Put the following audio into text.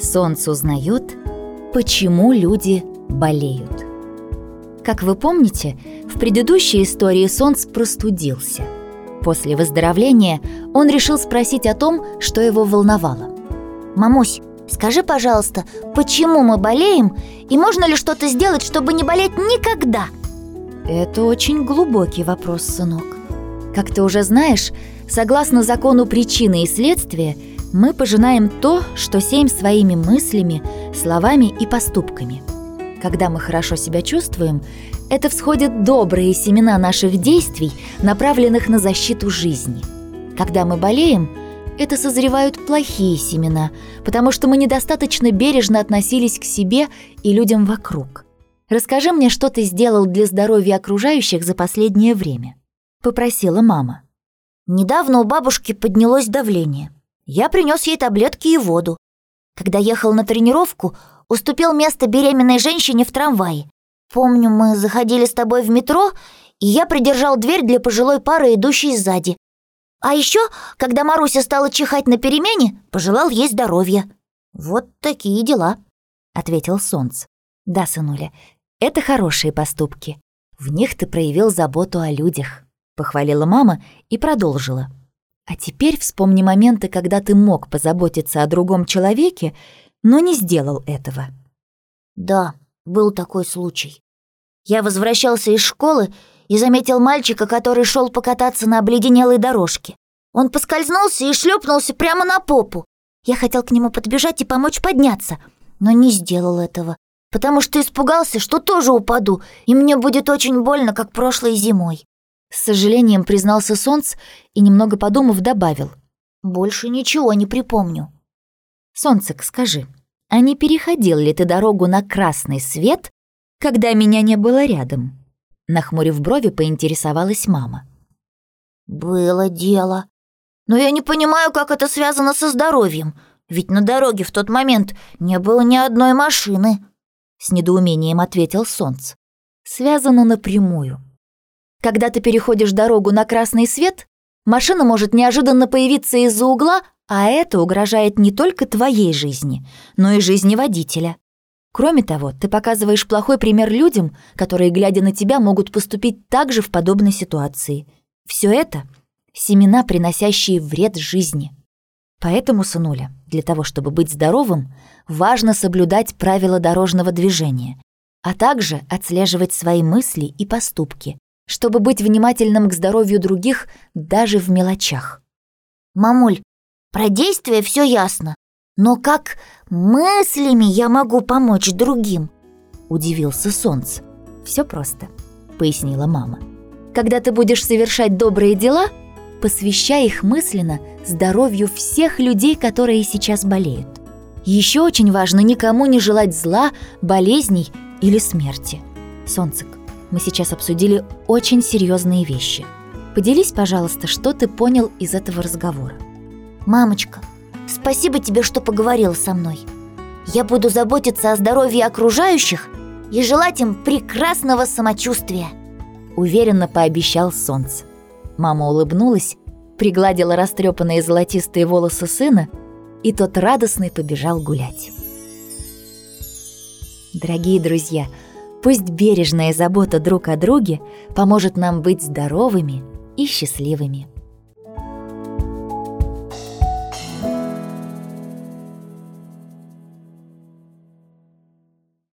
Солнце узнает, почему люди болеют. Как вы помните, в предыдущей истории Солнце простудился. После выздоровления он решил спросить о том, что его волновало. «Мамусь, скажи, пожалуйста, почему мы болеем и можно ли что-то сделать, чтобы не болеть никогда?» Это очень глубокий вопрос, сынок. Как ты уже знаешь, согласно закону причины и следствия, мы пожинаем то, что сеем своими мыслями, словами и поступками. Когда мы хорошо себя чувствуем, это всходят добрые семена наших действий, направленных на защиту жизни. Когда мы болеем, это созревают плохие семена, потому что мы недостаточно бережно относились к себе и людям вокруг. Расскажи мне, что ты сделал для здоровья окружающих за последнее время», — попросила мама. Недавно у бабушки поднялось давление. Я принес ей таблетки и воду. Когда ехал на тренировку, уступил место беременной женщине в трамвае. Помню, мы заходили с тобой в метро, и я придержал дверь для пожилой пары, идущей сзади. А еще, когда Маруся стала чихать на перемене, пожелал ей здоровья. Вот такие дела, ответил Солнце. Да, сынуля, это хорошие поступки. В них ты проявил заботу о людях, похвалила мама и продолжила. А теперь вспомни моменты, когда ты мог позаботиться о другом человеке, но не сделал этого. Да, был такой случай. Я возвращался из школы и заметил мальчика, который шел покататься на обледенелой дорожке. Он поскользнулся и шлепнулся прямо на попу. Я хотел к нему подбежать и помочь подняться, но не сделал этого, потому что испугался, что тоже упаду, и мне будет очень больно, как прошлой зимой. С сожалением признался Солнц и, немного подумав, добавил. «Больше ничего не припомню». «Солнцек, скажи, а не переходил ли ты дорогу на красный свет, когда меня не было рядом?» Нахмурив брови, поинтересовалась мама. «Было дело. Но я не понимаю, как это связано со здоровьем, ведь на дороге в тот момент не было ни одной машины», — с недоумением ответил Солнце. «Связано напрямую. Когда ты переходишь дорогу на красный свет, машина может неожиданно появиться из-за угла, а это угрожает не только твоей жизни, но и жизни водителя. Кроме того, ты показываешь плохой пример людям, которые, глядя на тебя, могут поступить так же в подобной ситуации. Все это — семена, приносящие вред жизни. Поэтому, сынуля, для того, чтобы быть здоровым, важно соблюдать правила дорожного движения, а также отслеживать свои мысли и поступки, чтобы быть внимательным к здоровью других даже в мелочах. «Мамуль, про действия все ясно, но как мыслями я могу помочь другим?» — удивился Солнце. Все просто», — пояснила мама. «Когда ты будешь совершать добрые дела, посвящай их мысленно здоровью всех людей, которые сейчас болеют. Еще очень важно никому не желать зла, болезней или смерти. Солнцек, мы сейчас обсудили очень серьезные вещи. Поделись, пожалуйста, что ты понял из этого разговора. «Мамочка, спасибо тебе, что поговорил со мной. Я буду заботиться о здоровье окружающих и желать им прекрасного самочувствия», уверенно пообещал Солнце. Мама улыбнулась, пригладила растрепанные золотистые волосы сына, и тот радостный побежал гулять. Дорогие друзья, пусть бережная забота друг о друге поможет нам быть здоровыми и счастливыми.